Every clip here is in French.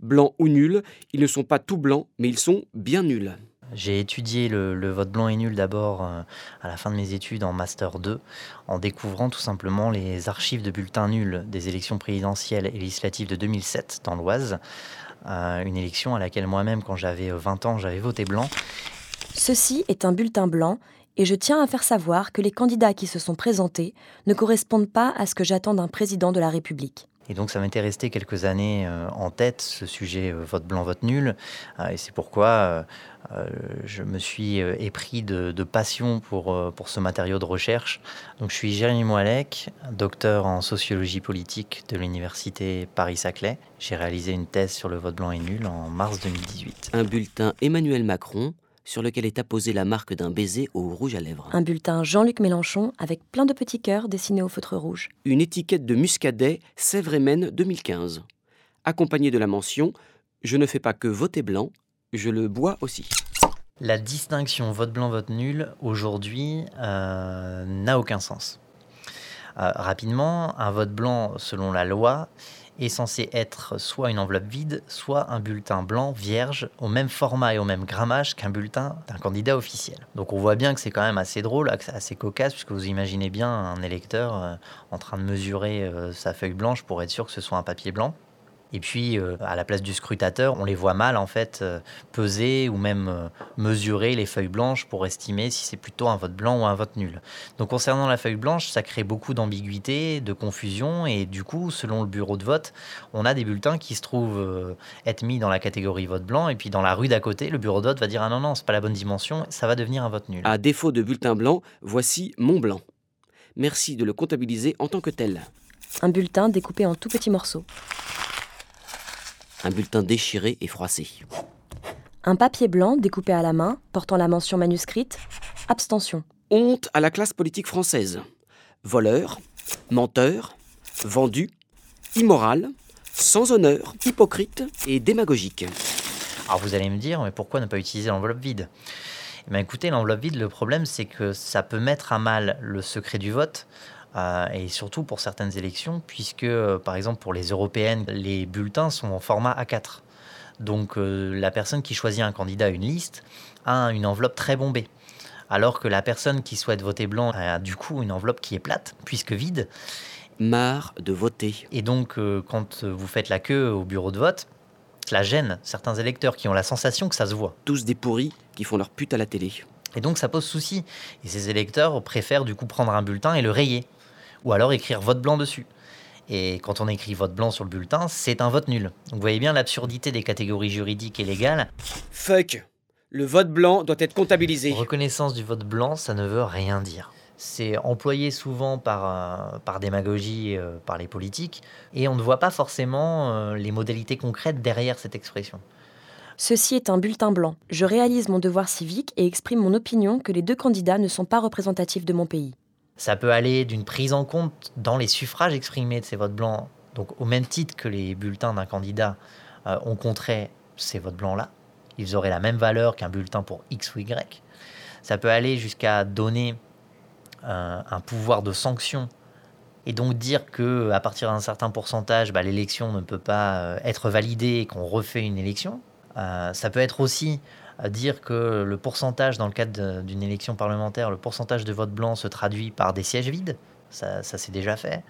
blancs ou nuls. Ils ne sont pas tout blancs, mais ils sont bien nuls. J'ai étudié le, vote blanc et nul d'abord euh, à la fin de mes études en Master 2, en découvrant tout simplement les archives de bulletins nuls des élections présidentielles et législatives de 2007 dans l'Oise, euh, une élection à laquelle moi-même, quand j'avais 20 ans, j'avais voté blanc. Ceci est un bulletin blanc et je tiens à faire savoir que les candidats qui se sont présentés ne correspondent pas à ce que j'attends d'un président de la République. Et donc ça m'était resté quelques années euh, en tête, ce sujet euh, vote blanc, vote nul. Euh, et c'est pourquoi je me suis épris de, passion pour, pour ce matériau de recherche. Donc je suis Jérémy Moalec, docteur en sociologie politique de l'université Paris-Saclay. J'ai réalisé une thèse sur le vote blanc et nul en mars 2018. Un bulletin Emmanuel Macron sur lequel est apposée la marque d'un baiser au rouge à lèvres. Un bulletin Jean-Luc Mélenchon avec plein de petits cœurs dessinés au feutre rouge. Une étiquette de Muscadet Sèvres 2015. Accompagnée de la mention Je ne fais pas que voter blanc, je le bois aussi. La distinction vote blanc, vote nul, aujourd'hui, euh, n'a aucun sens. Euh, rapidement, un vote blanc, selon la loi, est censé être soit une enveloppe vide, soit un bulletin blanc vierge au même format et au même grammage qu'un bulletin d'un candidat officiel. Donc on voit bien que c'est quand même assez drôle, assez cocasse, puisque vous imaginez bien un électeur euh, en train de mesurer euh, sa feuille blanche pour être sûr que ce soit un papier blanc. Et puis, euh, à la place du scrutateur, on les voit mal, en fait, euh, peser ou même euh, mesurer les feuilles blanches pour estimer si c'est plutôt un vote blanc ou un vote nul. Donc, concernant la feuille blanche, ça crée beaucoup d'ambiguïté, de confusion, et du coup, selon le bureau de vote, on a des bulletins qui se trouvent être mis dans la catégorie vote blanc, et puis dans la rue d'à côté, le bureau de vote va dire Ah non, non, c'est pas la bonne dimension, ça va devenir un vote nul. À défaut de bulletin blanc, voici mon blanc. Merci de le comptabiliser en tant que tel. Un bulletin découpé en tout petits morceaux un bulletin déchiré et froissé. Un papier blanc découpé à la main, portant la mention manuscrite Abstention. Honte à la classe politique française. Voleur, menteur, vendu, immoral, sans honneur, hypocrite et démagogique. Alors vous allez me dire, mais pourquoi ne pas utiliser l'enveloppe vide? Eh bien, écoutez, l'enveloppe vide, le problème, c'est que ça peut mettre à mal le secret du vote, euh, et surtout pour certaines élections, puisque euh, par exemple pour les européennes, les bulletins sont en format A4. Donc euh, la personne qui choisit un candidat à une liste a une enveloppe très bombée. Alors que la personne qui souhaite voter blanc a du coup une enveloppe qui est plate, puisque vide. Marre de voter. Et donc quand vous faites la queue au bureau de vote, cela gêne certains électeurs qui ont la sensation que ça se voit. Tous des pourris qui font leur pute à la télé. Et donc ça pose souci. Et ces électeurs préfèrent du coup prendre un bulletin et le rayer ou alors écrire vote blanc dessus. Et quand on écrit vote blanc sur le bulletin, c'est un vote nul. Donc vous voyez bien l'absurdité des catégories juridiques et légales. Fuck Le vote blanc doit être comptabilisé. Reconnaissance du vote blanc, ça ne veut rien dire. C'est employé souvent par, euh, par démagogie euh, par les politiques, et on ne voit pas forcément euh, les modalités concrètes derrière cette expression. Ceci est un bulletin blanc. Je réalise mon devoir civique et exprime mon opinion que les deux candidats ne sont pas représentatifs de mon pays. Ça peut aller d'une prise en compte dans les suffrages exprimés de ces votes blancs, donc au même titre que les bulletins d'un candidat euh, ont contré ces votes blancs-là. Ils auraient la même valeur qu'un bulletin pour X ou Y. Ça peut aller jusqu'à donner euh, un pouvoir de sanction et donc dire que à partir d'un certain pourcentage, bah, l'élection ne peut pas euh, être validée et qu'on refait une élection. ça peut être aussi à dire que le pourcentage, dans le cadre d'une élection parlementaire, le pourcentage de vote blanc se traduit par des sièges vides. Ça, ça s'est déjà fait.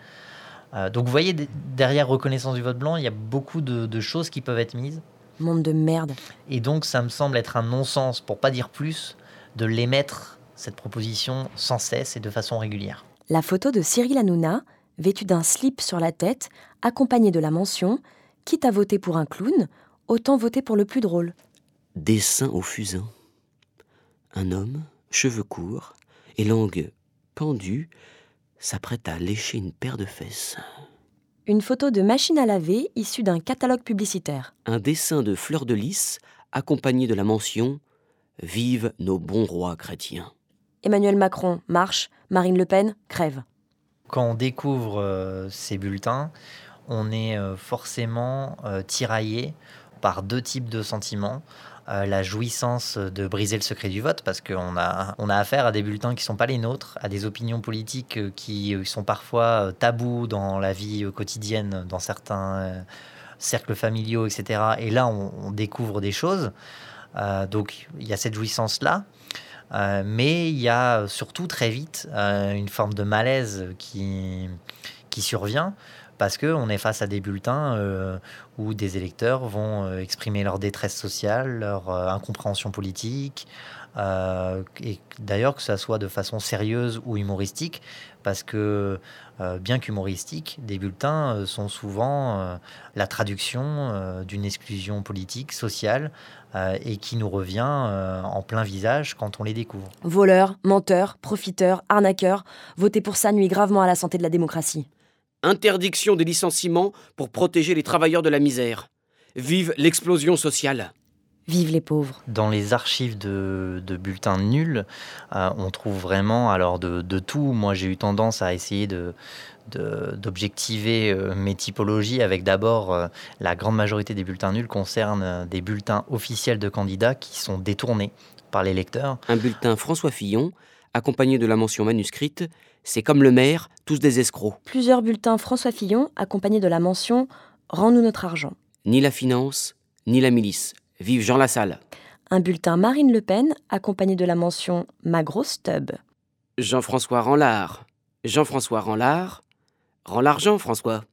Euh, donc vous voyez, derrière reconnaissance du vote blanc, il y a beaucoup de, choses qui peuvent être mises. Monde de merde. Et donc ça me semble être un non-sens, pour pas dire plus, de l'émettre, cette proposition, sans cesse et de façon régulière. La photo de Cyril Hanouna, vêtu d'un slip sur la tête, accompagnée de la mention Quitte à voter pour un clown, autant voter pour le plus drôle. Dessin au fusain. Un homme, cheveux courts et langue pendue, s'apprête à lécher une paire de fesses. Une photo de machine à laver issue d'un catalogue publicitaire. Un dessin de fleur de lys accompagné de la mention Vive nos bons rois chrétiens. Emmanuel Macron marche, Marine Le Pen crève. Quand on découvre euh, ces bulletins, on est euh, forcément euh, tiraillé par deux types de sentiments. Euh, la jouissance de briser le secret du vote, parce qu'on a, on a affaire à des bulletins qui ne sont pas les nôtres, à des opinions politiques qui sont parfois tabous dans la vie quotidienne dans certains cercles familiaux, etc. Et là, on, découvre des choses. donc, il y a cette jouissance-là. mais il y a surtout très vite une forme de malaise qui, qui survient parce qu'on est face à des bulletins euh, où des électeurs vont euh, exprimer leur détresse sociale, leur euh, incompréhension politique, et d'ailleurs que ça soit de façon sérieuse ou humoristique, parce que bien qu'humoristique, des bulletins sont souvent la traduction d'une exclusion politique, sociale, et qui nous revient en plein visage quand on les découvre. Voleurs, menteurs, profiteurs, arnaqueurs, voter pour ça nuit gravement à la santé de la démocratie. Interdiction des licenciements pour protéger les travailleurs de la misère. Vive l'explosion sociale. Vive les pauvres. Dans les archives de, bulletins nuls, euh, on trouve vraiment alors de, tout. Moi, j'ai eu tendance à essayer de, d'objectiver euh, mes typologies avec d'abord euh, la grande majorité des bulletins nuls concernent des bulletins officiels de candidats qui sont détournés par les lecteurs. Un bulletin François Fillon, accompagné de la mention manuscrite c'est comme le maire, tous des escrocs. Plusieurs bulletins François Fillon, accompagnés de la mention Rends-nous notre argent. Ni la finance, ni la milice. Vive Jean Lassalle. Un bulletin Marine Le Pen, accompagné de la mention Ma grosse tub. Jean-François rend l'art. Jean-François rend l'art. Rend l'argent, François.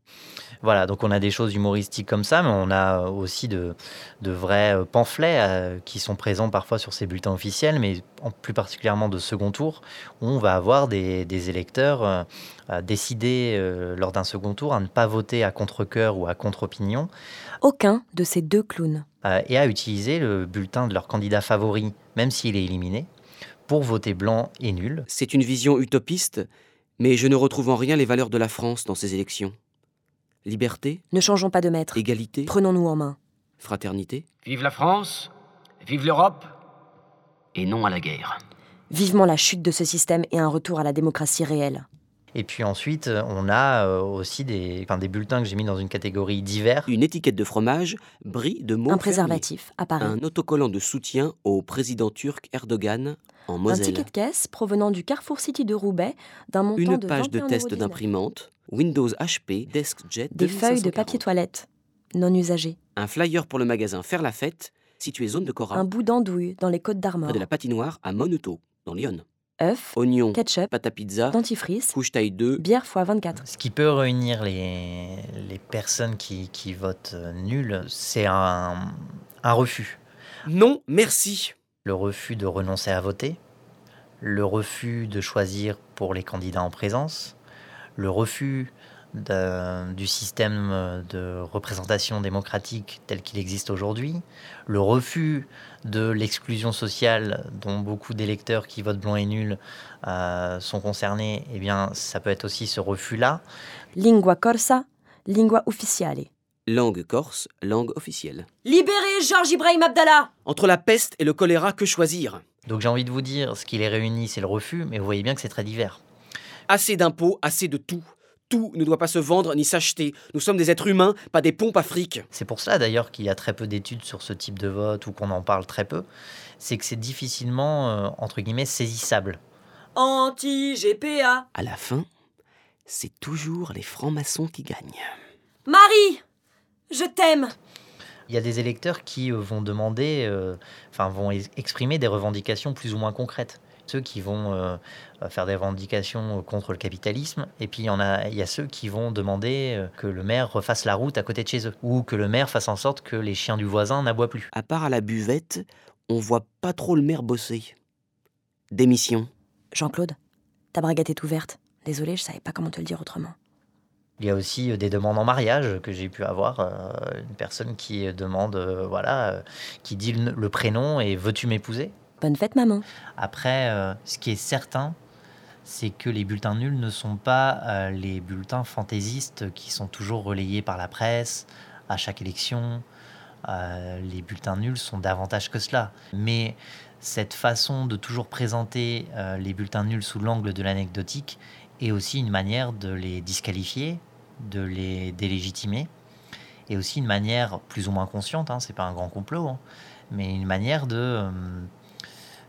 Voilà, donc on a des choses humoristiques comme ça, mais on a aussi de, vrais euh, pamphlets euh, qui sont présents parfois sur ces bulletins officiels, mais plus particulièrement de second tour, où on va avoir des, électeurs euh, décider lors d'un second tour à ne pas voter à contre-coeur ou à contre-opinion. Aucun de ces deux clowns. et à utiliser le bulletin de leur candidat favori, même s'il est éliminé, pour voter blanc et nul. C'est une vision utopiste, mais je ne retrouve en rien les valeurs de la France dans ces élections. Liberté Ne changeons pas de maître. Égalité Prenons-nous en main. Fraternité Vive la France Vive l'Europe Et non à la guerre. Vivement la chute de ce système et un retour à la démocratie réelle. Et puis ensuite, on a euh, aussi des, des bulletins que j'ai mis dans une catégorie divers. Une étiquette de fromage brille de mots. Un préservatif apparaît. Un autocollant de soutien au président turc Erdogan en Moselle. Un ticket de caisse provenant du Carrefour City de Roubaix d'un montant Une de page de test d'imprimante Windows HP, DeskJet. Des feuilles de papier toilette non usagées. Un flyer pour le magasin Faire la Fête, situé zone de Cora. Un bout d'andouille dans les Côtes d'Armor. Près de la patinoire à Monuto, dans Lyon. Œufs, oignons, ketchup, pâte à pizza, dentifrice, couche taille 2, bière x 24. Ce qui peut réunir les, les personnes qui, qui votent euh, nul, c'est un, un refus. Non, merci. Le refus de renoncer à voter, le refus de choisir pour les candidats en présence, le refus du système de représentation démocratique tel qu'il existe aujourd'hui, le refus de l'exclusion sociale dont beaucoup d'électeurs qui votent blanc et nul euh, sont concernés, eh bien, ça peut être aussi ce refus-là. Lingua corsa, lingua ufficiale. Langue corse, langue officielle. Libérez Georges Ibrahim Abdallah Entre la peste et le choléra, que choisir? Donc j'ai envie de vous dire, ce qui les réunit, c'est le refus, mais vous voyez bien que c'est très divers. Assez d'impôts, assez de tout. Tout ne doit pas se vendre ni s'acheter. Nous sommes des êtres humains, pas des pompes à fric. C'est pour cela d'ailleurs qu'il y a très peu d'études sur ce type de vote ou qu'on en parle très peu. C'est que c'est difficilement, euh, entre guillemets, saisissable. Anti-GPA. À la fin, c'est toujours les francs-maçons qui gagnent. Marie Je t'aime il y a des électeurs qui euh, vont demander, euh, enfin vont exprimer des revendications plus ou moins concrètes ceux qui vont euh, faire des revendications contre le capitalisme, et puis il y, en a, il y a ceux qui vont demander que le maire refasse la route à côté de chez eux, ou que le maire fasse en sorte que les chiens du voisin n'aboient plus. À part à la buvette, on voit pas trop le maire bosser. Démission. Jean-Claude, ta braguette est ouverte. Désolé, je savais pas comment te le dire autrement. Il y a aussi euh, des demandes en mariage que j'ai pu avoir. une personne qui demande, voilà, qui dit le prénom et veux-tu m'épouser? Bonne fête, maman. Après, euh, ce qui est certain, c'est que les bulletins nuls ne sont pas euh, les bulletins fantaisistes qui sont toujours relayés par la presse à chaque élection. Euh, les bulletins nuls sont davantage que cela. Mais cette façon de toujours présenter les bulletins nuls sous l'angle de l'anecdotique est aussi une manière de les disqualifier, de les délégitimer, et aussi une manière plus ou moins consciente, hein, c'est pas un grand complot, hein, mais une manière de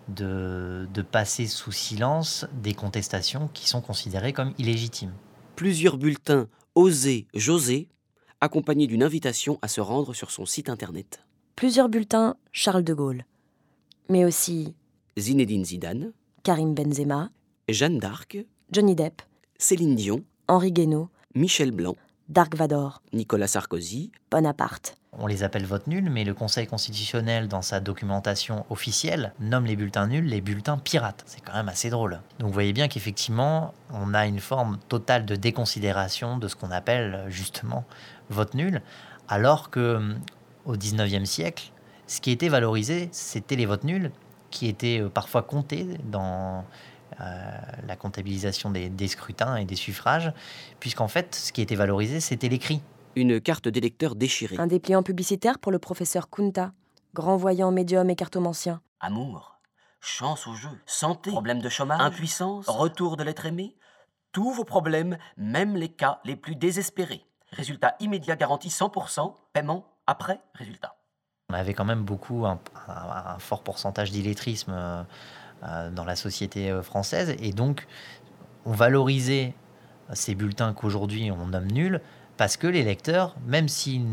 de, passer sous silence des contestations qui sont considérées comme illégitimes. Plusieurs bulletins osés, José, accompagné d'une invitation à se rendre sur son site internet. Plusieurs bulletins Charles de Gaulle. Mais aussi Zinedine Zidane, Karim Benzema, Jeanne d'Arc, Johnny Depp, Céline Dion, Henri Guénaud, Michel Blanc, Dark Vador, Nicolas Sarkozy, Bonaparte. On les appelle votes nuls, mais le Conseil constitutionnel, dans sa documentation officielle, nomme les bulletins nuls les bulletins pirates. C'est quand même assez drôle. Donc vous voyez bien qu'effectivement, on a une forme totale de déconsidération de ce qu'on appelle justement vote nul, alors que hum, au 19e siècle, ce qui était valorisé, c'était les votes nuls, qui étaient euh, parfois comptés dans la comptabilisation des, des scrutins et des suffrages, puisqu'en fait, ce qui était valorisé, c'était l'écrit. une carte d'électeur déchirée. Un dépliant publicitaire pour le professeur Kunta, grand voyant médium et cartomancien. Amour, chance au jeu, santé, problème de chômage, impuissance, retour de l'être aimé, tous vos problèmes, même les cas les plus désespérés. Résultat immédiat garanti 100%, paiement après résultat. On avait quand même beaucoup, un, un- un fort pourcentage d'illettrisme euh, euh, dans la société euh, française. Et donc, on valorisait ces bulletins qu'aujourd'hui on nomme nuls parce que les lecteurs, même s'ils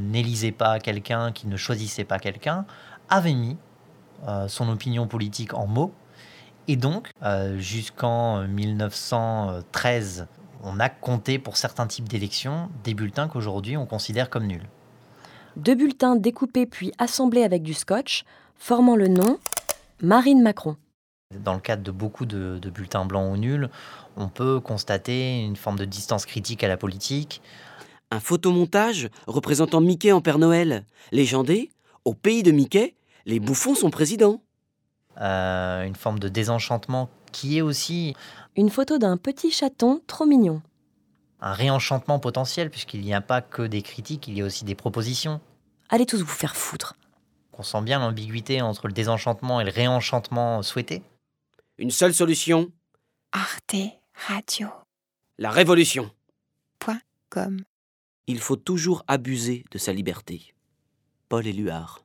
n'élisaient pas quelqu'un, qu'ils ne choisissaient pas quelqu'un, avaient mis euh, son opinion politique en mots. Et donc, euh, jusqu'en 1913, on a compté pour certains types d'élections des bulletins qu'aujourd'hui on considère comme nuls. Deux bulletins découpés puis assemblés avec du scotch, formant le nom Marine Macron. Dans le cadre de beaucoup de, de bulletins blancs ou nuls, on peut constater une forme de distance critique à la politique. Un photomontage représentant Mickey en Père Noël. Légendé, au pays de Mickey, les bouffons sont présidents. euh, une forme de désenchantement qui est aussi Une photo d'un petit chaton trop mignon. un réenchantement potentiel, puisqu'il n'y a pas que des critiques, il y a aussi des propositions. Allez tous vous faire foutre. On sent bien l'ambiguïté entre le désenchantement et le réenchantement souhaité. Une seule solution, Arte Radio. la révolution. Comme. Il faut toujours abuser de sa liberté. Paul Éluard.